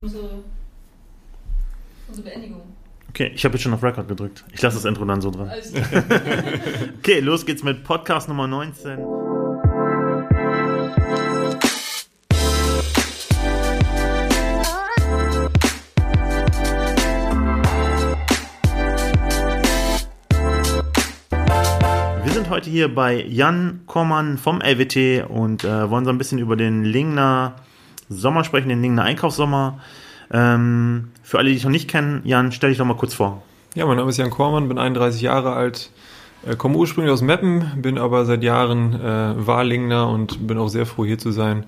Unsere, unsere Beendigung. Okay, ich habe jetzt schon auf Record gedrückt. Ich lasse das Intro dann so dran. Okay, los geht's mit Podcast Nummer 19. Wir sind heute hier bei Jan Kormann vom LWT und äh, wollen so ein bisschen über den Lingner Sommer sprechen, den Lingner Einkaufssommer. Ähm, für alle, die dich noch nicht kennen, Jan, stell dich doch mal kurz vor. Ja, mein Name ist Jan Kormann, bin 31 Jahre alt, äh, komme ursprünglich aus Meppen, bin aber seit Jahren äh, Wahlingner und bin auch sehr froh hier zu sein.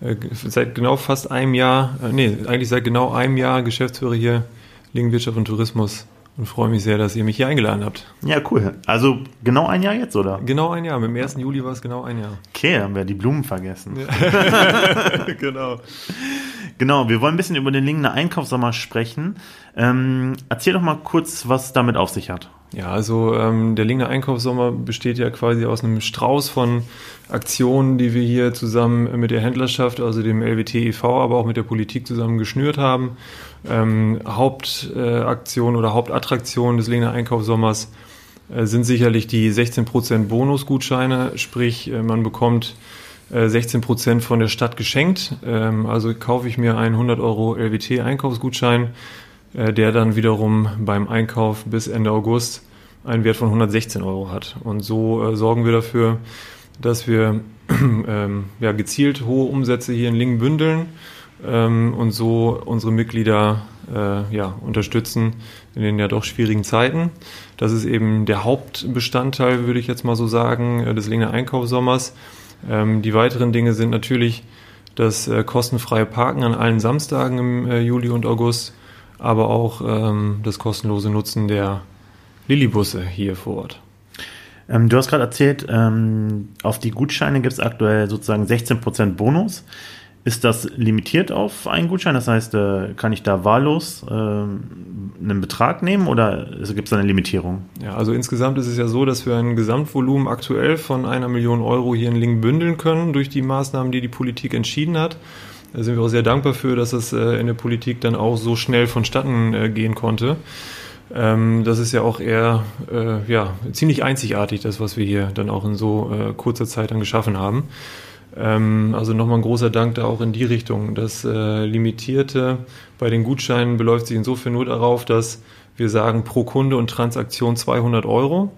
Äh, seit genau fast einem Jahr, äh, nee, eigentlich seit genau einem Jahr Geschäftsführer hier Lingen Wirtschaft und Tourismus und freue mich sehr, dass ihr mich hier eingeladen habt. Ja, cool. Also genau ein Jahr jetzt, oder? Genau ein Jahr, mit dem 1. Juli war es genau ein Jahr. Okay, haben wir die Blumen vergessen. genau. Genau, wir wollen ein bisschen über den Lingner Einkaufssommer sprechen. Ähm, erzähl doch mal kurz, was damit auf sich hat. Ja, also ähm, der Lingner Einkaufssommer besteht ja quasi aus einem Strauß von Aktionen, die wir hier zusammen mit der Händlerschaft, also dem LWT e.V., aber auch mit der Politik zusammen geschnürt haben. Ähm, Hauptaktion äh, oder Hauptattraktion des Lingner Einkaufssommers äh, sind sicherlich die 16% Bonusgutscheine, sprich äh, man bekommt äh, 16% von der Stadt geschenkt. Ähm, also kaufe ich mir einen 100 Euro LWT Einkaufsgutschein, äh, der dann wiederum beim Einkauf bis Ende August einen Wert von 116 Euro hat. Und so äh, sorgen wir dafür, dass wir ähm, ja, gezielt hohe Umsätze hier in Lingen bündeln ähm, und so unsere Mitglieder äh, ja, unterstützen in den ja doch schwierigen Zeiten. Das ist eben der Hauptbestandteil, würde ich jetzt mal so sagen, äh, des Linger Einkaufssommers. Ähm, die weiteren Dinge sind natürlich das äh, kostenfreie Parken an allen Samstagen im äh, Juli und August, aber auch ähm, das kostenlose Nutzen der Lillibusse hier vor Ort. Ähm, du hast gerade erzählt, ähm, auf die Gutscheine gibt es aktuell sozusagen 16% Bonus. Ist das limitiert auf einen Gutschein? Das heißt, äh, kann ich da wahllos äh, einen Betrag nehmen oder gibt es da eine Limitierung? Ja, also insgesamt ist es ja so, dass wir ein Gesamtvolumen aktuell von einer Million Euro hier in Lingen bündeln können durch die Maßnahmen, die die Politik entschieden hat. Da sind wir auch sehr dankbar für, dass das äh, in der Politik dann auch so schnell vonstatten äh, gehen konnte. Ähm, das ist ja auch eher äh, ja, ziemlich einzigartig, das, was wir hier dann auch in so kurzer Zeit dann geschaffen haben. Ähm, also nochmal ein großer Dank da auch in die Richtung. Das Limitierte bei den Gutscheinen beläuft sich insofern nur darauf, dass wir sagen pro Kunde und Transaktion 200 Euro.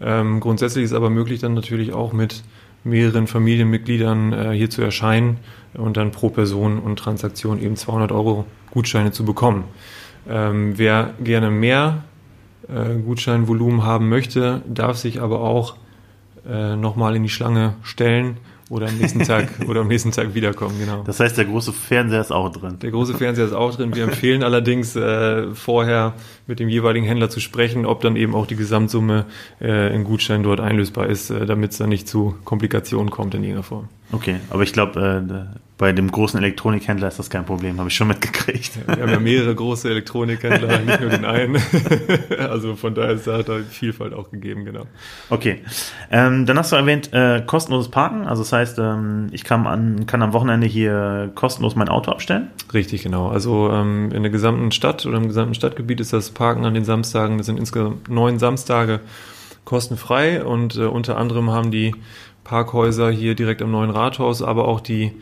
Ähm, grundsätzlich ist aber möglich dann natürlich auch mit mehreren Familienmitgliedern äh, hier zu erscheinen und dann pro Person und Transaktion eben 200 Euro Gutscheine zu bekommen. Ähm, wer gerne mehr äh, Gutscheinvolumen haben möchte, darf sich aber auch äh, nochmal in die Schlange stellen oder am nächsten Tag oder am nächsten Tag wiederkommen, genau. Das heißt, der große Fernseher ist auch drin. Der große Fernseher ist auch drin. Wir empfehlen allerdings äh, vorher mit dem jeweiligen Händler zu sprechen, ob dann eben auch die Gesamtsumme äh, in Gutschein dort einlösbar ist, äh, damit es dann nicht zu Komplikationen kommt in irgendeiner Form. Okay, aber ich glaube, äh, bei dem großen Elektronikhändler ist das kein Problem, habe ich schon mitgekriegt. Wir haben ja mehrere große Elektronikhändler, nicht nur den einen. also von daher ist da Vielfalt auch gegeben, genau. Okay, ähm, dann hast du erwähnt, äh, kostenloses Parken. Also das heißt, ähm, ich kann, an, kann am Wochenende hier kostenlos mein Auto abstellen? Richtig, genau. Also ähm, in der gesamten Stadt oder im gesamten Stadtgebiet ist das Parken an den Samstagen, das sind insgesamt neun Samstage kostenfrei und äh, unter anderem haben die Parkhäuser hier direkt am neuen Rathaus, aber auch die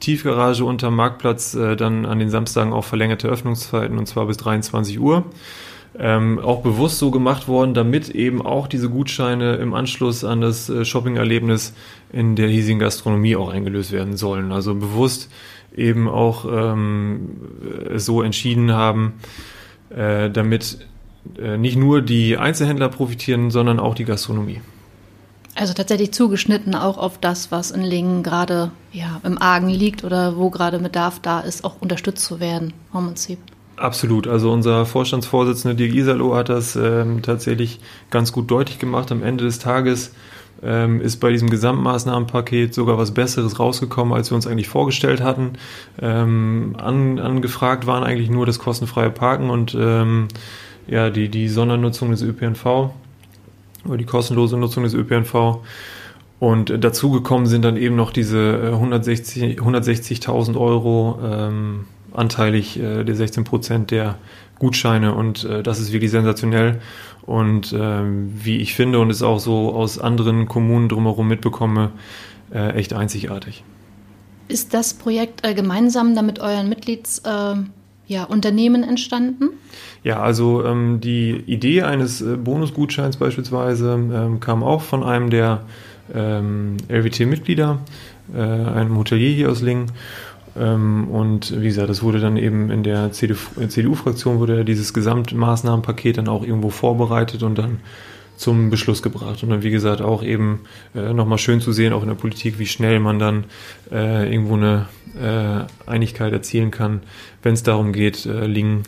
Tiefgarage unterm Marktplatz äh, dann an den Samstagen auch verlängerte Öffnungszeiten und zwar bis 23 Uhr. Ähm, auch bewusst so gemacht worden, damit eben auch diese Gutscheine im Anschluss an das äh, Shopping-Erlebnis in der hiesigen Gastronomie auch eingelöst werden sollen. Also bewusst eben auch ähm, so entschieden haben, äh, damit äh, nicht nur die Einzelhändler profitieren, sondern auch die Gastronomie. Also tatsächlich zugeschnitten auch auf das, was in Lingen gerade ja, im Argen liegt oder wo gerade Bedarf da ist, auch unterstützt zu werden, im Prinzip. Absolut. Also unser Vorstandsvorsitzender Dirk Isalo hat das ähm, tatsächlich ganz gut deutlich gemacht. Am Ende des Tages ähm, ist bei diesem Gesamtmaßnahmenpaket sogar was Besseres rausgekommen, als wir uns eigentlich vorgestellt hatten. Ähm, an, angefragt waren eigentlich nur das kostenfreie Parken und ähm, ja, die, die Sondernutzung des ÖPNV oder die kostenlose Nutzung des ÖPNV. Und dazugekommen sind dann eben noch diese 160.000 160 Euro ähm, anteilig äh, der 16 Prozent der Gutscheine und äh, das ist wirklich sensationell und ähm, wie ich finde und es auch so aus anderen Kommunen drumherum mitbekomme, äh, echt einzigartig. Ist das Projekt äh, gemeinsam damit euren Mitgliedsunternehmen äh, ja, Unternehmen entstanden? Ja, also ähm, die Idee eines äh, Bonusgutscheins beispielsweise ähm, kam auch von einem der ähm, LWT-Mitglieder, äh, einem Hotelier hier aus Lingen. Ähm, und wie gesagt, das wurde dann eben in der CDU-Fraktion wurde dieses Gesamtmaßnahmenpaket dann auch irgendwo vorbereitet und dann zum Beschluss gebracht. Und dann, wie gesagt, auch eben äh, nochmal schön zu sehen, auch in der Politik, wie schnell man dann äh, irgendwo eine äh, Einigkeit erzielen kann, wenn es darum geht, äh, Lingen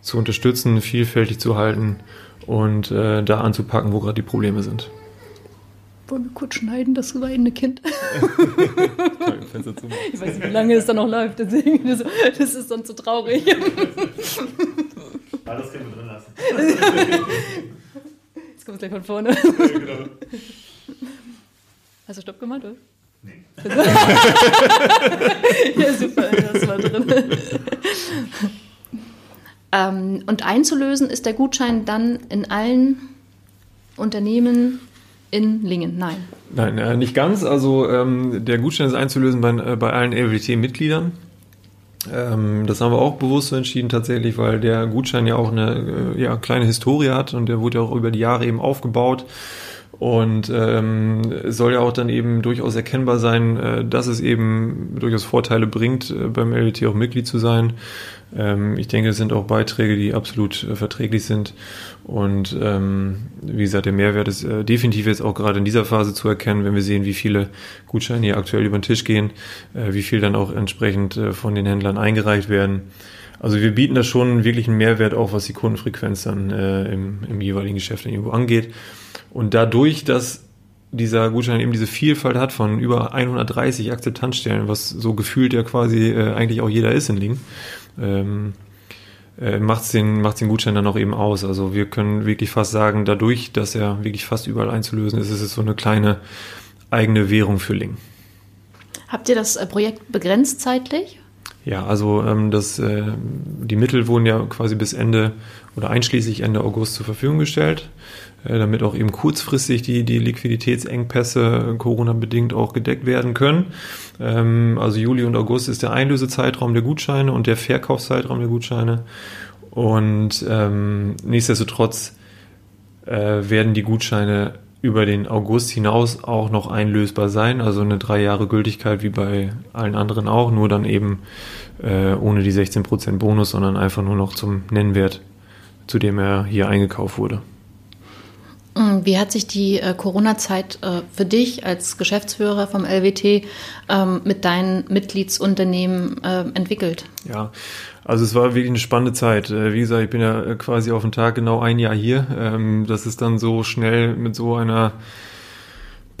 zu unterstützen, vielfältig zu halten und äh, da anzupacken, wo gerade die Probleme sind. Wollen wir kurz schneiden, das weinende Kind? ich weiß nicht, wie lange es dann noch läuft, deswegen, das, das ist dann zu traurig. Alles können wir drin lassen. Jetzt kommt es gleich von vorne. Ja, genau. Hast du Stopp gemacht, oder? Nee. ja, super, das war drin. Ähm, und einzulösen ist der Gutschein dann in allen Unternehmen in Lingen? Nein. Nein, äh, nicht ganz. Also ähm, der Gutschein ist einzulösen bei, äh, bei allen LWT-Mitgliedern. Ähm, das haben wir auch bewusst so entschieden tatsächlich, weil der Gutschein ja auch eine äh, ja, kleine Historie hat und der wurde ja auch über die Jahre eben aufgebaut. Und ähm, soll ja auch dann eben durchaus erkennbar sein, äh, dass es eben durchaus Vorteile bringt, äh, beim LWT auch Mitglied zu sein. Ähm, ich denke, es sind auch Beiträge, die absolut äh, verträglich sind. Und ähm, wie gesagt, der Mehrwert ist äh, definitiv jetzt auch gerade in dieser Phase zu erkennen, wenn wir sehen, wie viele Gutscheine hier aktuell über den Tisch gehen, äh, wie viel dann auch entsprechend äh, von den Händlern eingereicht werden. Also wir bieten da schon wirklich einen Mehrwert auch, was die Kundenfrequenz dann im, im jeweiligen Geschäft irgendwo angeht. Und dadurch, dass dieser Gutschein eben diese Vielfalt hat von über 130 Akzeptanzstellen, was so gefühlt ja quasi äh, eigentlich auch jeder ist in Lingen, ähm, äh, macht den, macht's den Gutschein dann auch eben aus. Also wir können wirklich fast sagen, dadurch, dass er wirklich fast überall einzulösen ist, ist es so eine kleine eigene Währung für Lingen. Habt ihr das äh, Projekt begrenzt zeitlich? Ja, also ähm, das, äh, die Mittel wurden ja quasi bis Ende oder einschließlich Ende August zur Verfügung gestellt. Äh, damit auch eben kurzfristig die, die Liquiditätsengpässe Corona-bedingt auch gedeckt werden können. Ähm, also Juli und August ist der Einlösezeitraum der Gutscheine und der Verkaufszeitraum der Gutscheine. Und ähm, nichtsdestotrotz äh, werden die Gutscheine über den August hinaus auch noch einlösbar sein, also eine drei Jahre Gültigkeit wie bei allen anderen auch, nur dann eben äh, ohne die 16% Bonus, sondern einfach nur noch zum Nennwert, zu dem er hier eingekauft wurde. Mm, wie hat sich die äh, Corona-Zeit äh, für dich als Geschäftsführer vom LWT ähm, mit deinen Mitgliedsunternehmen äh, entwickelt? Ja, also es war wirklich eine spannende Zeit. Äh, wie gesagt, ich bin ja äh, quasi auf den Tag genau ein Jahr hier. Ähm, das ist dann so schnell mit so einer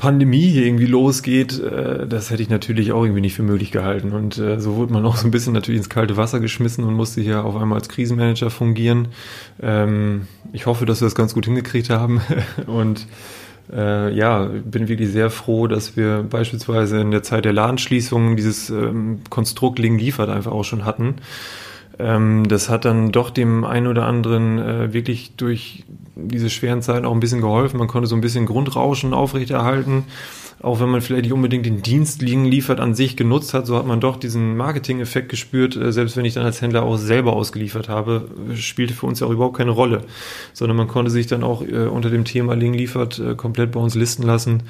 Pandemie hier irgendwie losgeht, äh, das hätte ich natürlich auch irgendwie nicht für möglich gehalten. Und äh, so wurde man auch so ein bisschen natürlich ins kalte Wasser geschmissen und musste hier auf einmal als Krisenmanager fungieren. Ähm, ich hoffe, dass wir das ganz gut hingekriegt haben. und äh, ja, bin wirklich sehr froh, dass wir beispielsweise in der Zeit der Ladenschließungen dieses ähm, Konstrukt Ling liefert einfach auch schon hatten. Ähm, das hat dann doch dem einen oder anderen äh, wirklich durch diese schweren Zeiten auch ein bisschen geholfen. Man konnte so ein bisschen Grundrauschen aufrechterhalten. Auch wenn man vielleicht nicht unbedingt den Dienst liefert an sich genutzt hat, so hat man doch diesen Marketing-Effekt gespürt. Äh, selbst wenn ich dann als Händler auch selber ausgeliefert habe, spielte für uns ja auch überhaupt keine Rolle. Sondern man konnte sich dann auch äh, unter dem Thema Ling liefert äh, komplett bei uns listen lassen.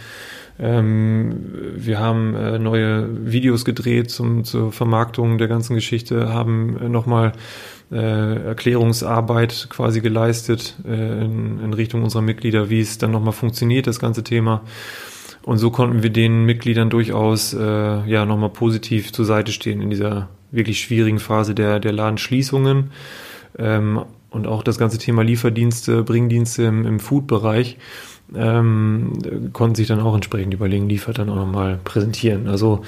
Ähm, wir haben äh, neue Videos gedreht zum, zur Vermarktung der ganzen Geschichte, haben äh, nochmal äh, Erklärungsarbeit quasi geleistet äh, in, in Richtung unserer Mitglieder, wie es dann nochmal funktioniert, das ganze Thema. Und so konnten wir den Mitgliedern durchaus äh, ja nochmal positiv zur Seite stehen in dieser wirklich schwierigen Phase der, der Ladenschließungen. Ähm, und auch das ganze Thema Lieferdienste, Bringdienste im, im Food-Bereich ähm, konnten sich dann auch entsprechend überlegen, liefert dann auch nochmal präsentieren. Also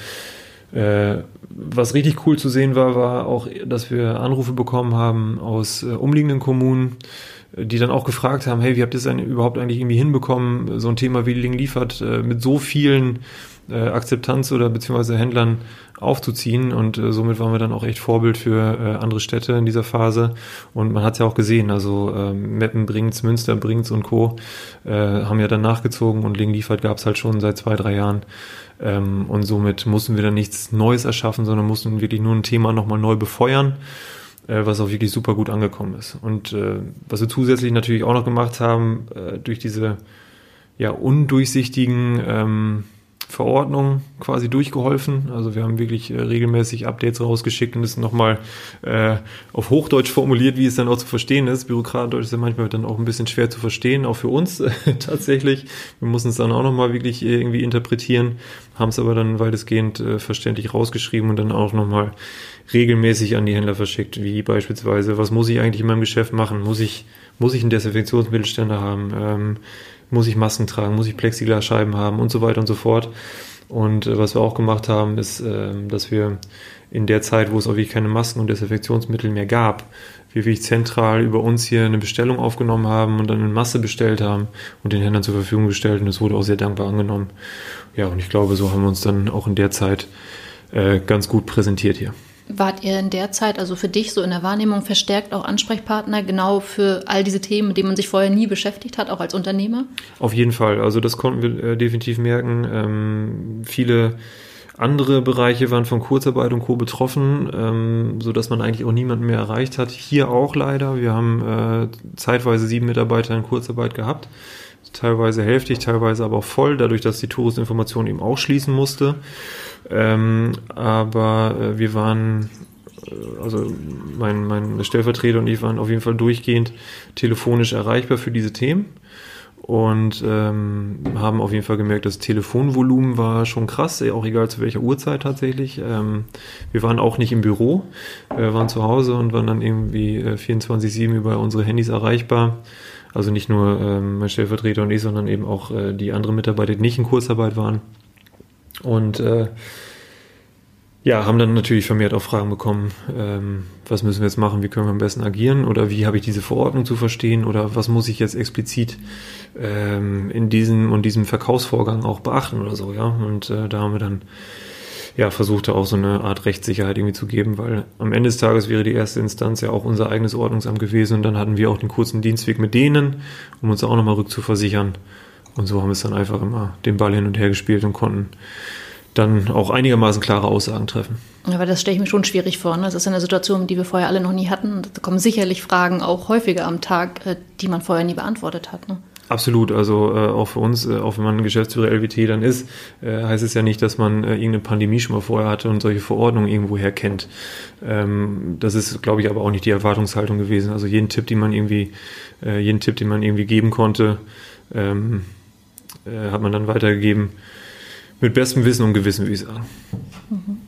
äh, was richtig cool zu sehen war, war auch, dass wir Anrufe bekommen haben aus äh, umliegenden Kommunen, die dann auch gefragt haben, hey, wie habt ihr es denn überhaupt eigentlich irgendwie hinbekommen, so ein Thema wie Ling liefert, äh, mit so vielen äh, Akzeptanz oder beziehungsweise Händlern aufzuziehen und äh, somit waren wir dann auch echt Vorbild für äh, andere Städte in dieser Phase und man hat es ja auch gesehen, also ähm, Meppen bringt's, Münster bringt's und Co. Äh, haben ja dann nachgezogen und Ling Liefert gab es halt schon seit zwei, drei Jahren ähm, und somit mussten wir dann nichts Neues erschaffen, sondern mussten wirklich nur ein Thema nochmal neu befeuern äh, was auch wirklich super gut angekommen ist. Und äh, was wir zusätzlich natürlich auch noch gemacht haben, äh, durch diese ja, undurchsichtigen ähm, Verordnung quasi durchgeholfen. Also wir haben wirklich äh, regelmäßig Updates rausgeschickt und es nochmal äh, auf Hochdeutsch formuliert, wie es dann auch zu verstehen ist. Bürokratendeutsch ist ja manchmal dann auch ein bisschen schwer zu verstehen, auch für uns äh, tatsächlich. Wir mussten es dann auch nochmal wirklich irgendwie interpretieren, haben es aber dann weitestgehend äh, verständlich rausgeschrieben und dann auch nochmal regelmäßig an die Händler verschickt, wie beispielsweise, was muss ich eigentlich in meinem Geschäft machen? Muss ich, muss ich einen Desinfektionsmittelständer haben? Ähm, muss ich Masken tragen, muss ich Plexiglasscheiben haben und so weiter und so fort. Und äh, was wir auch gemacht haben, ist, äh, dass wir in der Zeit, wo es auch wirklich keine Masken und Desinfektionsmittel mehr gab, wir wirklich zentral über uns hier eine Bestellung aufgenommen haben und dann in Masse bestellt haben und den Händlern zur Verfügung gestellt und es wurde auch sehr dankbar angenommen. Ja, und ich glaube, so haben wir uns dann auch in der Zeit äh, ganz gut präsentiert hier. Wart ihr in der Zeit, also für dich so in der Wahrnehmung, verstärkt auch Ansprechpartner genau für all diese Themen, mit denen man sich vorher nie beschäftigt hat, auch als Unternehmer? Auf jeden Fall. Also das konnten wir äh, definitiv merken. Ähm, viele andere Bereiche waren von Kurzarbeit und Co. betroffen, ähm, so dass man eigentlich auch niemanden mehr erreicht hat. Hier auch leider. Wir haben äh, zeitweise sieben Mitarbeiter in Kurzarbeit gehabt teilweise hälftig, teilweise aber auch voll, dadurch, dass die Touristinformation eben auch schließen musste. Ähm, aber äh, wir waren, äh, also mein, mein Stellvertreter und ich waren auf jeden Fall durchgehend telefonisch erreichbar für diese Themen und ähm, haben auf jeden Fall gemerkt, das Telefonvolumen war schon krass, auch egal zu welcher Uhrzeit tatsächlich. Ähm, wir waren auch nicht im Büro, äh, waren zu Hause und waren dann irgendwie äh, 24-7 über unsere Handys erreichbar. Also nicht nur ähm, mein Stellvertreter und ich, sondern eben auch äh, die anderen Mitarbeiter, die nicht in Kurzarbeit waren. Und äh, ja, haben dann natürlich vermehrt auch Fragen bekommen, ähm, was müssen wir jetzt machen, wie können wir am besten agieren oder wie habe ich diese Verordnung zu verstehen oder was muss ich jetzt explizit ähm, in diesem und diesem Verkaufsvorgang auch beachten oder so, ja. Und äh, da haben wir dann ja, versuchte auch so eine Art Rechtssicherheit irgendwie zu geben, weil am Ende des Tages wäre die erste Instanz ja auch unser eigenes Ordnungsamt gewesen und dann hatten wir auch den kurzen Dienstweg mit denen, um uns auch nochmal rückzuversichern. Und so haben wir es dann einfach immer den Ball hin und her gespielt und konnten dann auch einigermaßen klare Aussagen treffen. Aber das stelle ich mir schon schwierig vor. Ne? Das ist eine Situation, die wir vorher alle noch nie hatten. Da kommen sicherlich Fragen auch häufiger am Tag, äh, die man vorher nie beantwortet hat. Ne? Absolut, also äh, auch für uns, äh, auch wenn man Geschäftsführer LWT dann ist, äh, heißt es ja nicht, dass man äh, irgendeine Pandemie schon mal vorher hatte und solche Verordnungen irgendwoher kennt. Ähm, das ist, glaube ich, aber auch nicht die Erwartungshaltung gewesen. Also jeden Tipp, den man irgendwie, äh, jeden Tipp, den man irgendwie geben konnte, ähm, äh, hat man dann weitergegeben. Mit bestem Wissen und Gewissen, würde ich sagen. Mhm.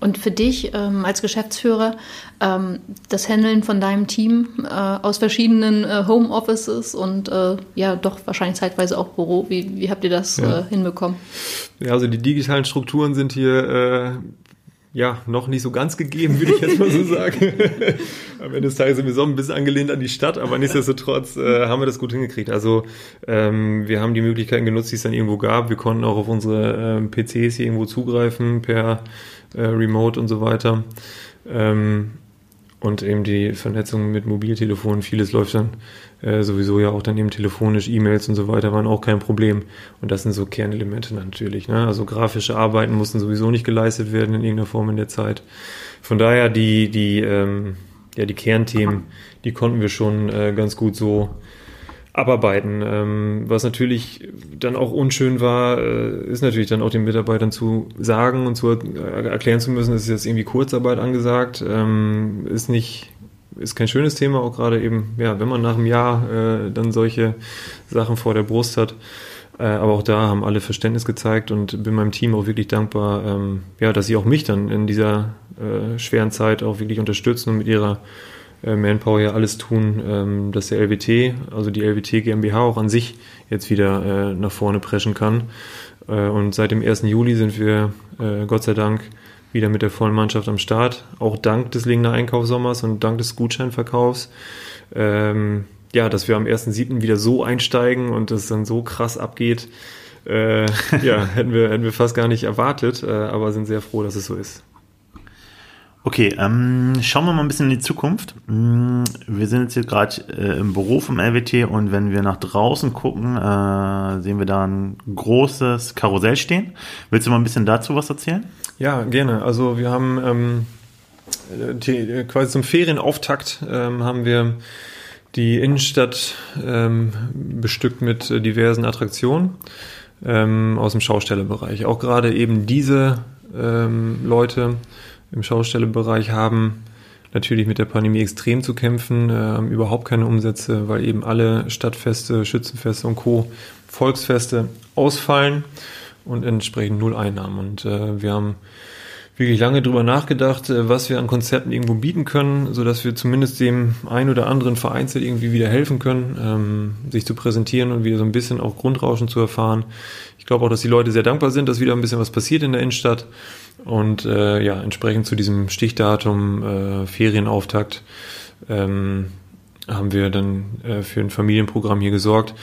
Und für dich ähm, als Geschäftsführer ähm, das Handeln von deinem Team äh, aus verschiedenen äh, Homeoffices und äh, ja doch wahrscheinlich zeitweise auch Büro, wie, wie habt ihr das ja. Äh, hinbekommen? Ja, also die digitalen Strukturen sind hier äh, ja noch nicht so ganz gegeben, würde ich jetzt mal so sagen. Am Ende des Tages sind wir so ein bisschen angelehnt an die Stadt, aber nichtsdestotrotz äh, haben wir das gut hingekriegt. Also ähm, wir haben die Möglichkeiten genutzt, die es dann irgendwo gab. Wir konnten auch auf unsere ähm, PCs hier irgendwo zugreifen per äh, Remote und so weiter. Ähm, und eben die Vernetzung mit Mobiltelefonen, vieles läuft dann äh, sowieso ja auch dann eben telefonisch, E-Mails und so weiter waren auch kein Problem. Und das sind so Kernelemente natürlich. Ne? Also grafische Arbeiten mussten sowieso nicht geleistet werden in irgendeiner Form in der Zeit. Von daher die, die, ähm, ja, die Kernthemen, die konnten wir schon äh, ganz gut so abarbeiten. Ähm, was natürlich dann auch unschön war, äh, ist natürlich dann auch den Mitarbeitern zu sagen und zu äh, erklären zu müssen, es ist jetzt irgendwie Kurzarbeit angesagt, ähm, ist nicht ist kein schönes Thema, auch gerade eben, ja, wenn man nach einem Jahr äh, dann solche Sachen vor der Brust hat. Äh, aber auch da haben alle Verständnis gezeigt und bin meinem Team auch wirklich dankbar, ähm, ja, dass sie auch mich dann in dieser äh, schweren Zeit auch wirklich unterstützen und mit ihrer Manpower ja alles tun, ähm, dass der LWT, also die LWT GmbH auch an sich jetzt wieder äh, nach vorne preschen kann. Äh, und seit dem 1. Juli sind wir äh, Gott sei Dank wieder mit der vollen Mannschaft am Start, auch dank des Lingener Einkaufssommers und dank des Gutscheinverkaufs. Ähm, ja, dass wir am 1.7. wieder so einsteigen und es dann so krass abgeht, äh, ja, hätten wir, hätten wir fast gar nicht erwartet, äh, aber sind sehr froh, dass es so ist. Okay, ähm, schauen wir mal ein bisschen in die Zukunft. Mm, wir sind jetzt hier gerade äh, im Büro vom LWT und wenn wir nach draußen gucken, äh, sehen wir da ein großes Karussell stehen. Willst du mal ein bisschen dazu was erzählen? Ja, gerne. Also wir haben ähm, die, quasi zum Ferienauftakt ähm, haben wir die Innenstadt ähm, bestückt mit äh, diversen Attraktionen ähm, aus dem Schaustellerbereich. Auch gerade eben diese ähm, Leute im Schaustellerbereich haben natürlich mit der Pandemie extrem zu kämpfen, äh, überhaupt keine Umsätze, weil eben alle Stadtfeste, Schützenfeste und Co. Volksfeste ausfallen und entsprechend null Einnahmen. Und äh, wir haben wirklich lange drüber nachgedacht, äh, was wir an Konzerten irgendwo bieten können, so dass wir zumindest dem ein oder anderen vereinzelt irgendwie wieder helfen können, ähm, sich zu präsentieren und wieder so ein bisschen auch Grundrauschen zu erfahren. Ich glaube auch, dass die Leute sehr dankbar sind, dass wieder ein bisschen was passiert in der Innenstadt. Und äh, ja, entsprechend zu diesem Stichdatum äh, Ferienauftakt ähm, haben wir dann äh, für ein Familienprogramm hier gesorgt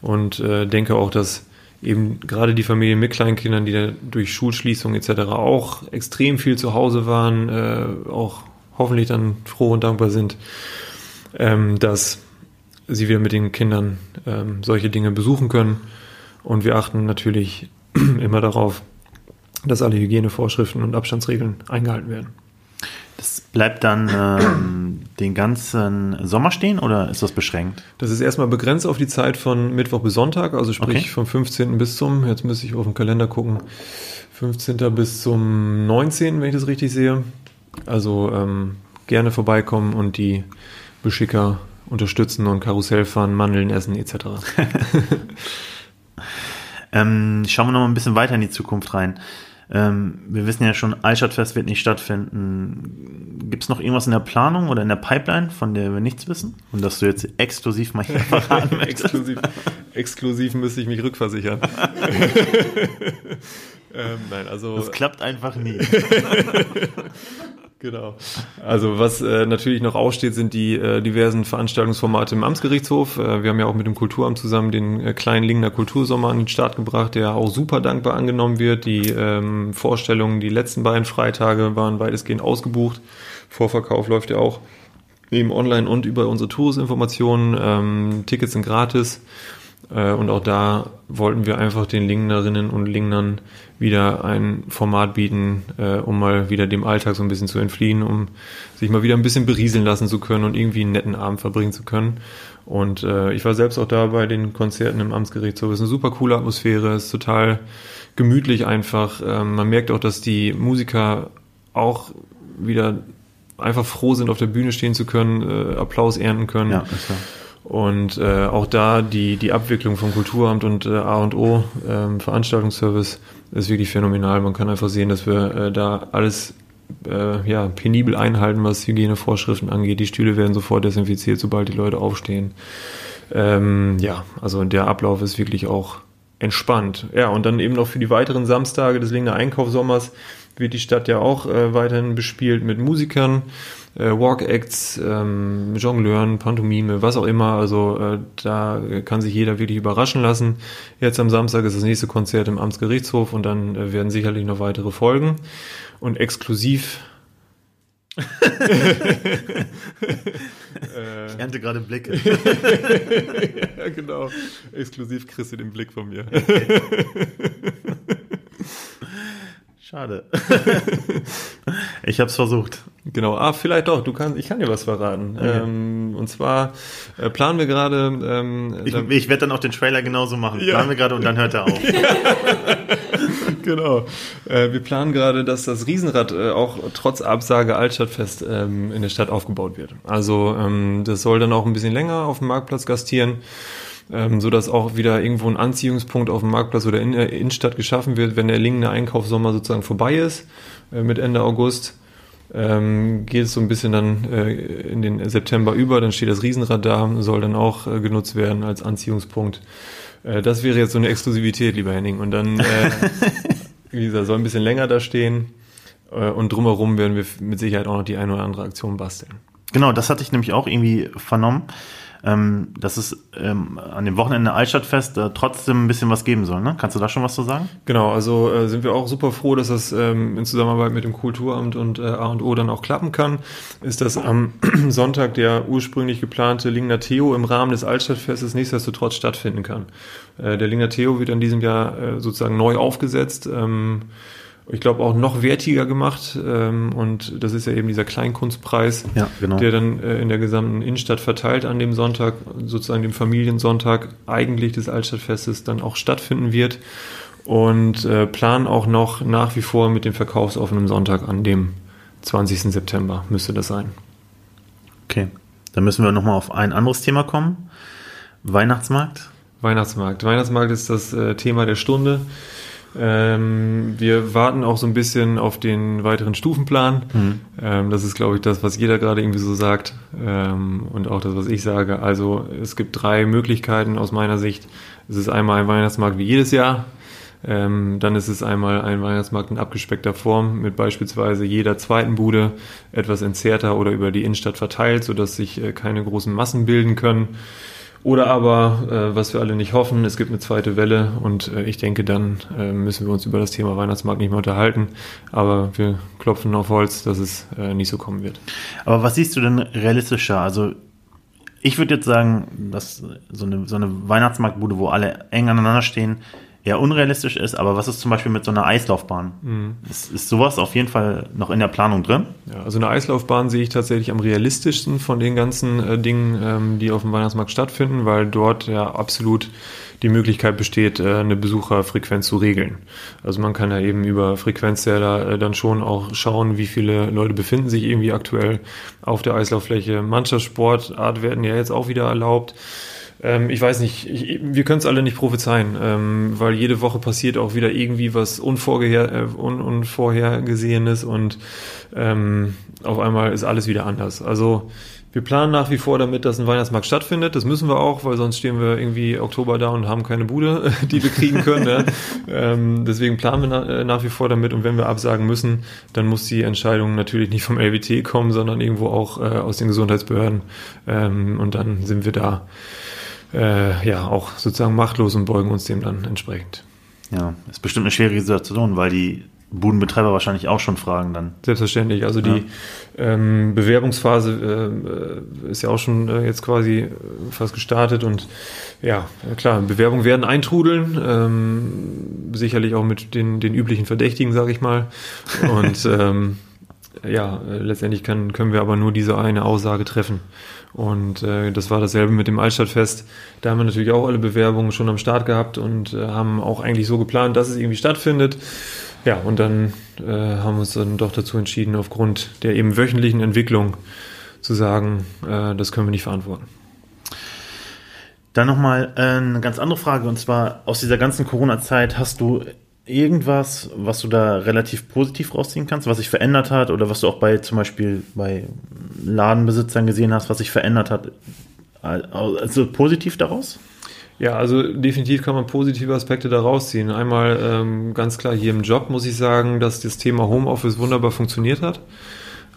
und äh, denke auch, dass eben gerade die Familien mit Kleinkindern, die da durch Schulschließung etc. auch extrem viel zu Hause waren, äh, auch hoffentlich dann froh und dankbar sind, ähm, dass sie wieder mit den Kindern ähm, solche Dinge besuchen können. Und wir achten natürlich immer darauf, dass alle Hygienevorschriften und Abstandsregeln eingehalten werden. Das bleibt dann ähm, den ganzen Sommer stehen oder ist das beschränkt? Das ist erstmal begrenzt auf die Zeit von Mittwoch bis Sonntag, also sprich okay. vom 15. bis zum, jetzt müsste ich auf den Kalender gucken, 15. bis zum 19., wenn ich das richtig sehe. Also ähm, gerne vorbeikommen und die Beschicker unterstützen und Karussell fahren, Mandeln essen etc. ähm, schauen wir noch mal ein bisschen weiter in die Zukunft rein. Ähm, wir wissen ja schon, Altstadtfest wird nicht stattfinden. Gibt es noch irgendwas in der Planung oder in der Pipeline, von der wir nichts wissen? Und dass du jetzt exklusiv mal hier verraten möchtest? exklusiv, exklusiv müsste ich mich rückversichern. ähm, nein, also. Das klappt einfach nie. Genau. Also was äh, natürlich noch aussteht, sind die äh, diversen Veranstaltungsformate im Amtsgerichtshof. Äh, wir haben ja auch mit dem Kulturamt zusammen den äh, kleinen Lingner Kultursommer an den Start gebracht, der auch super dankbar angenommen wird. Die ähm, Vorstellungen, die letzten beiden Freitage waren weitestgehend ausgebucht. Vorverkauf läuft ja auch eben online und über unsere Tourusinformationen. Ähm, Tickets sind gratis. Äh, und auch da wollten wir einfach den Lingnerinnen und Lingnern wieder ein Format bieten, äh, um mal wieder dem Alltag so ein bisschen zu entfliehen, um sich mal wieder ein bisschen berieseln lassen zu können und irgendwie einen netten Abend verbringen zu können. Und äh, ich war selbst auch da bei den Konzerten im Amtsgerichtshof. Es ist eine super coole Atmosphäre, es ist total gemütlich einfach. Ähm, man merkt auch, dass die Musiker auch wieder einfach froh sind, auf der Bühne stehen zu können, Applaus ernten können. Ja, ist ja. Und äh, auch da die, die Abwicklung vom Kulturamt und äh, A&O, ähm, Veranstaltungsservice, ist wirklich phänomenal. Man kann einfach sehen, dass wir äh, da alles äh, ja, penibel einhalten, was Hygienevorschriften angeht. Die Stühle werden sofort desinfiziert, sobald die Leute aufstehen. Ähm, ja, also der Ablauf ist wirklich auch entspannt. Ja, und dann eben noch für die weiteren Samstage des Lingner Einkaufssommers wird die Stadt ja auch äh, weiterhin bespielt mit Musikern äh, Walk-Acts, ähm, Jongleuren, Pantomime, was auch immer. Also äh, da kann sich jeder wirklich überraschen lassen. Jetzt am Samstag ist das nächste Konzert im Amtsgerichtshof und dann äh, werden sicherlich noch weitere folgen. Und exklusiv ich ernte gerade Blicke. ja, genau. Exklusiv kriegst du den Blick von mir. Schade. ich habe es versucht. Genau, ah, vielleicht doch. Du kannst, ich kann dir was verraten. Okay. Ähm, und zwar äh, planen wir gerade. Ähm, ich, ich werde dann auch den Trailer genauso machen. Ja. Planen wir gerade und dann hört er auf. genau. Äh, wir planen gerade, dass das Riesenrad äh, auch trotz Absage Altstadtfest ähm, in der Stadt aufgebaut wird. Also ähm, das soll dann auch ein bisschen länger auf dem Marktplatz gastieren ähm, so dass auch wieder irgendwo ein Anziehungspunkt auf dem Marktplatz oder in der Innenstadt geschaffen wird, wenn der Lingende Einkaufssommer sozusagen vorbei ist, äh, mit Ende August. Ähm, geht es so ein bisschen dann äh, in den September über, dann steht das Riesenrad da, soll dann auch äh, genutzt werden als Anziehungspunkt. Äh, das wäre jetzt so eine Exklusivität, lieber Henning. Und dann, äh, wie gesagt, soll ein bisschen länger da stehen. Äh, und drumherum werden wir mit Sicherheit auch noch die eine oder andere Aktion basteln. Genau, das hatte ich nämlich auch irgendwie vernommen, ähm, dass es ähm, an dem Wochenende Altstadtfest äh, trotzdem ein bisschen was geben soll. Ne? Kannst du da schon was zu sagen? Genau, also äh, sind wir auch super froh, dass das ähm, in Zusammenarbeit mit dem Kulturamt und äh, A&O dann auch klappen kann. Ist das am Sonntag der ursprünglich geplante Lingner Theo im Rahmen des Altstadtfestes nichtsdestotrotz stattfinden kann. Äh, der Lingner Theo wird in diesem Jahr äh, sozusagen neu aufgesetzt. Ähm, ich glaube auch noch wertiger gemacht. Ähm, und das ist ja eben dieser Kleinkunstpreis, Ja, genau. der dann äh, in der gesamten Innenstadt verteilt an dem Sonntag, sozusagen dem Familiensonntag eigentlich des Altstadtfestes dann auch stattfinden wird. Und äh, planen auch noch nach wie vor mit dem verkaufsoffenen Sonntag an dem 20. September müsste das sein. Okay, dann müssen wir nochmal auf ein anderes Thema kommen. Weihnachtsmarkt. Weihnachtsmarkt. Weihnachtsmarkt ist das äh, Thema der Stunde. Ähm, wir warten auch so ein bisschen auf den weiteren Stufenplan. Mhm. Ähm, das ist, glaube ich, das, was jeder gerade irgendwie so sagt ähm, und auch das, was ich sage. Also es gibt drei Möglichkeiten aus meiner Sicht. Es ist einmal ein Weihnachtsmarkt wie jedes Jahr. Ähm, dann ist es einmal ein Weihnachtsmarkt in abgespeckter Form mit beispielsweise jeder zweiten Bude etwas entzerrter oder über die Innenstadt verteilt, sodass sich äh, keine großen Massen bilden können. Oder aber, äh, was wir alle nicht hoffen, es gibt eine zweite Welle und äh, ich denke, dann äh, müssen wir uns über das Thema Weihnachtsmarkt nicht mehr unterhalten. Aber wir klopfen auf Holz, dass es äh, nicht so kommen wird. Aber was siehst du denn realistischer? Also ich würde jetzt sagen, dass so eine, so eine Weihnachtsmarktbude, wo alle eng aneinander stehen, eher unrealistisch ist. Aber was ist zum Beispiel mit so einer Eislaufbahn? Ist, ist sowas auf jeden Fall noch in der Planung drin? Ja, also eine Eislaufbahn sehe ich tatsächlich am realistischsten von den ganzen äh, Dingen, ähm, die auf dem Weihnachtsmarkt stattfinden, weil dort ja absolut die Möglichkeit besteht, äh, eine Besucherfrequenz zu regeln. Also man kann ja eben über Frequenzzähler äh, dann schon auch schauen, wie viele Leute befinden sich irgendwie aktuell auf der Eislauffläche. Mannschaftssportart werden ja jetzt auch wieder erlaubt. Ähm, ich weiß nicht, ich, wir können es alle nicht prophezeien, ähm, weil jede Woche passiert auch wieder irgendwie was äh, un Unvorhergesehenes und ähm, auf einmal ist alles wieder anders. Also wir planen nach wie vor damit, dass ein Weihnachtsmarkt stattfindet. Das müssen wir auch, weil sonst stehen wir irgendwie Oktober da und haben keine Bude, die wir kriegen können. ne? ähm, deswegen planen wir na, äh, nach wie vor damit und wenn wir absagen müssen, dann muss die Entscheidung natürlich nicht vom LWT kommen, sondern irgendwo auch äh, aus den Gesundheitsbehörden. Ähm, und dann sind wir da äh, ja auch sozusagen machtlos und beugen uns dem dann entsprechend. Ja, ist bestimmt eine schwierige Situation, weil die Budenbetreiber wahrscheinlich auch schon fragen dann. Selbstverständlich. Also die ähm, Bewerbungsphase äh, ist ja auch schon äh, jetzt quasi äh, fast gestartet und ja, klar, Bewerbungen werden eintrudeln, ähm, sicherlich auch mit den, den üblichen Verdächtigen, sage ich mal. Und ähm, ja, letztendlich kann, können wir aber nur diese eine Aussage treffen. Und äh, das war dasselbe mit dem Altstadtfest. Da haben wir natürlich auch alle Bewerbungen schon am Start gehabt und äh, haben auch eigentlich so geplant, dass es irgendwie stattfindet. Ja, und dann äh, haben wir uns dann doch dazu entschieden, aufgrund der eben wöchentlichen Entwicklung zu sagen, äh, das können wir nicht verantworten. Dann nochmal äh, eine ganz andere Frage und zwar aus dieser ganzen Corona-Zeit hast du irgendwas, was du da relativ positiv rausziehen kannst, was sich verändert hat oder was du auch bei zum Beispiel bei Ladenbesitzern gesehen hast, was sich verändert hat, also positiv daraus? Ja, also definitiv kann man positive Aspekte da rausziehen. Einmal ähm, ganz klar hier im Job muss ich sagen, dass das Thema Homeoffice wunderbar funktioniert hat.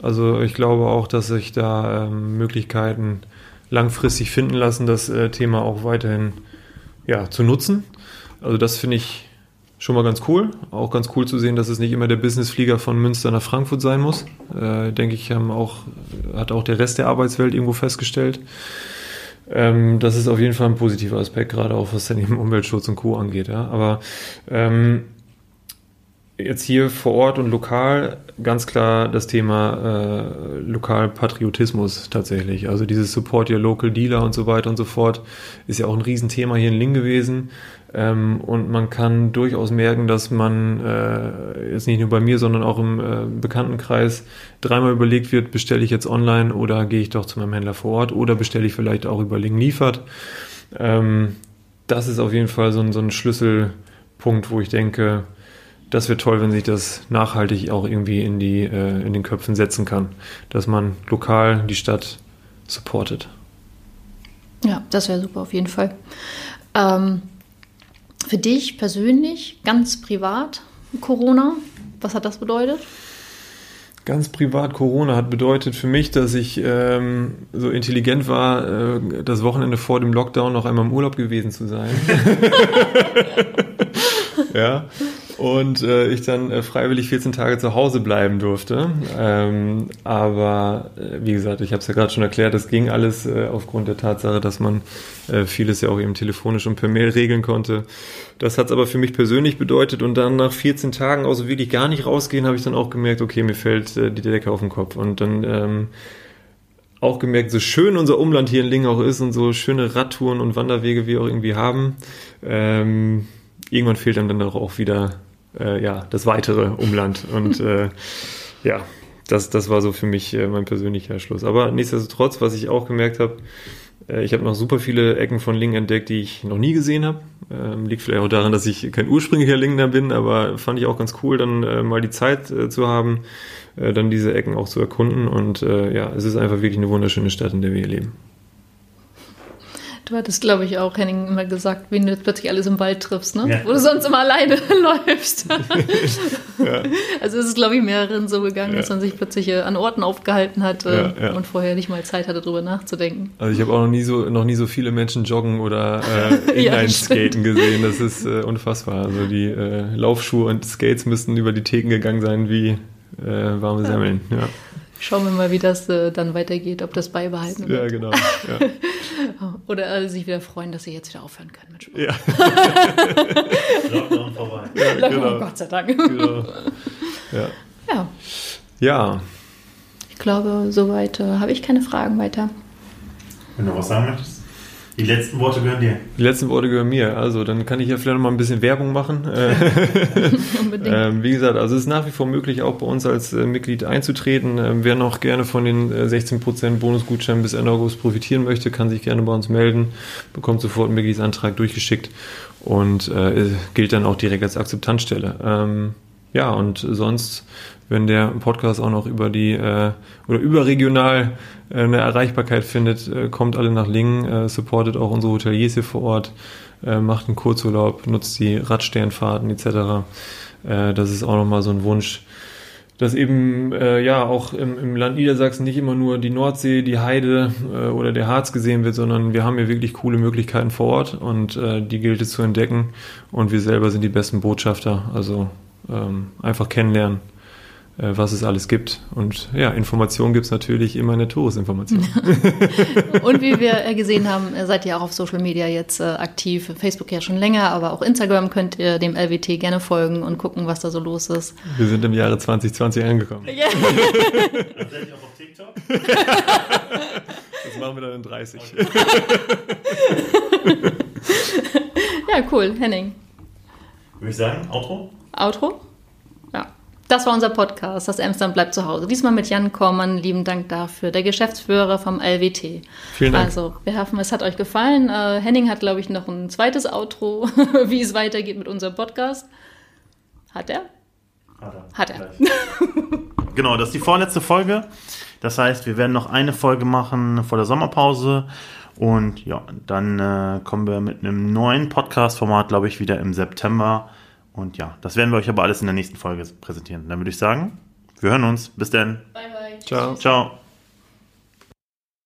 Also ich glaube auch, dass sich da ähm, Möglichkeiten langfristig finden lassen, das äh, Thema auch weiterhin ja, zu nutzen. Also das finde ich schon mal ganz cool. Auch ganz cool zu sehen, dass es nicht immer der Businessflieger von Münster nach Frankfurt sein muss. Äh, denke ich, haben auch, hat auch der Rest der Arbeitswelt irgendwo festgestellt. Ähm, das ist auf jeden Fall ein positiver Aspekt, gerade auch was dann eben Umweltschutz und Co. angeht. Ja. Aber ähm, jetzt hier vor Ort und lokal ganz klar das Thema äh, Lokalpatriotismus tatsächlich. Also dieses Support your local dealer und so weiter und so fort ist ja auch ein Riesenthema hier in Ling gewesen. Ähm, und man kann durchaus merken, dass man äh, jetzt nicht nur bei mir, sondern auch im äh, Bekanntenkreis dreimal überlegt wird, bestelle ich jetzt online oder gehe ich doch zu meinem Händler vor Ort oder bestelle ich vielleicht auch über Ling liefert. Ähm, das ist auf jeden Fall so ein, so ein Schlüsselpunkt, wo ich denke, das wäre toll, wenn sich das nachhaltig auch irgendwie in, die, äh, in den Köpfen setzen kann, dass man lokal die Stadt supportet. Ja, das wäre super auf jeden Fall. Ähm, für dich persönlich, ganz privat, Corona, was hat das bedeutet? Ganz privat Corona hat bedeutet für mich, dass ich ähm, so intelligent war, äh, das Wochenende vor dem Lockdown noch einmal im Urlaub gewesen zu sein. ja. Und äh, ich dann äh, freiwillig 14 Tage zu Hause bleiben durfte. Ähm, aber äh, wie gesagt, ich habe es ja gerade schon erklärt, das ging alles äh, aufgrund der Tatsache, dass man äh, vieles ja auch eben telefonisch und per Mail regeln konnte. Das hat es aber für mich persönlich bedeutet und dann nach 14 Tagen, also wirklich gar nicht rausgehen, habe ich dann auch gemerkt, okay, mir fällt äh, die Decke auf den Kopf. Und dann ähm, auch gemerkt, so schön unser Umland hier in Lingen auch ist und so schöne Radtouren und Wanderwege wir auch irgendwie haben. Ähm, irgendwann fehlt einem dann auch wieder äh, ja, das weitere Umland. Und äh, ja, das, das war so für mich äh, mein persönlicher Schluss. Aber nichtsdestotrotz, was ich auch gemerkt habe, äh, ich habe noch super viele Ecken von Lingen entdeckt, die ich noch nie gesehen habe. Ähm, liegt vielleicht auch daran, dass ich kein ursprünglicher Lingener bin, aber fand ich auch ganz cool, dann äh, mal die Zeit äh, zu haben, äh, dann diese Ecken auch zu erkunden. Und äh, ja, es ist einfach wirklich eine wunderschöne Stadt, in der wir hier leben. Du hattest, glaube ich, auch Henning immer gesagt, wen du jetzt plötzlich alles im Wald triffst, ne? Ja. Wo du sonst immer alleine läufst. ja. Also es ist, glaube ich, mehreren so gegangen, ja. dass man sich plötzlich äh, an Orten aufgehalten hat äh, und vorher nicht mal Zeit hatte, darüber nachzudenken. Also ich habe auch noch nie so noch nie so viele Menschen joggen oder äh, Inline-Skaten gesehen. Das ist äh, unfassbar. Also die äh, Laufschuhe und Skates müssten über die Theken gegangen sein wie äh, warme Semmeln. Ja. Schauen wir mal, wie das äh, dann weitergeht, ob das beibehalten wird. Ja, genau. Ja. Oder äh, sich wieder freuen, dass sie jetzt wieder aufhören können mit Sport. Ja. Lockdown vorbei. Ja, genau. Gott sei Dank. Genau. Ja. ja. Ja. Ich glaube, soweit äh, habe ich keine Fragen weiter. Wenn du was sagen möchtest? Die letzten Worte gehören dir. Die letzten Worte gehören mir. Also, dann kann ich ja vielleicht noch mal ein bisschen Werbung machen. Unbedingt. ähm, wie gesagt, also es ist nach wie vor möglich, auch bei uns als äh, Mitglied einzutreten. Ähm, wer noch gerne von den äh, 16% Bonusgutscheinen bis Ende August profitieren möchte, kann sich gerne bei uns melden, bekommt sofort einen Mitgliedsantrag durchgeschickt und äh, gilt dann auch direkt als Akzeptanzstelle. Ähm, ja, und sonst, wenn der Podcast auch noch über die äh, oder überregional äh, eine Erreichbarkeit findet, äh, kommt alle nach Lingen, äh, supportet auch unsere Hoteliers hier vor Ort, äh, macht einen Kurzurlaub, nutzt die Radsternfahrten etc. Äh, das ist auch nochmal so ein Wunsch, dass eben äh, ja auch im, im Land Niedersachsen nicht immer nur die Nordsee, die Heide äh, oder der Harz gesehen wird, sondern wir haben hier wirklich coole Möglichkeiten vor Ort und äh, die gilt es zu entdecken und wir selber sind die besten Botschafter. Also ähm, einfach kennenlernen, äh, was es alles gibt. Und ja, Informationen gibt es natürlich immer in der Touristinformation. und wie wir gesehen haben, seid ihr auch auf Social Media jetzt äh, aktiv. Facebook ja schon länger, aber auch Instagram könnt ihr dem LWT gerne folgen und gucken, was da so los ist. Wir sind im Jahre 2020 angekommen. Ja. Tatsächlich auch auf TikTok? Das machen wir dann in 30. Okay. ja, cool. Henning. Würde ich sagen, Outro? Outro? Ja. Das war unser Podcast, das Amsterdam bleibt zu Hause. Diesmal mit Jan Kormann, lieben Dank dafür, der Geschäftsführer vom LWT. Vielen Dank. Also, wir hoffen, es hat euch gefallen. Äh, Henning hat, glaube ich, noch ein zweites Outro, wie es weitergeht mit unserem Podcast. Hat er? Hat er. Hat er. genau, das ist die vorletzte Folge. Das heißt, wir werden noch eine Folge machen vor der Sommerpause. Und ja, dann äh, kommen wir mit einem neuen Podcast-Format, glaube ich, wieder im September. Und ja, das werden wir euch aber alles in der nächsten Folge präsentieren. Dann würde ich sagen, wir hören uns. Bis dann. Bye, bye. Ciao. Ciao.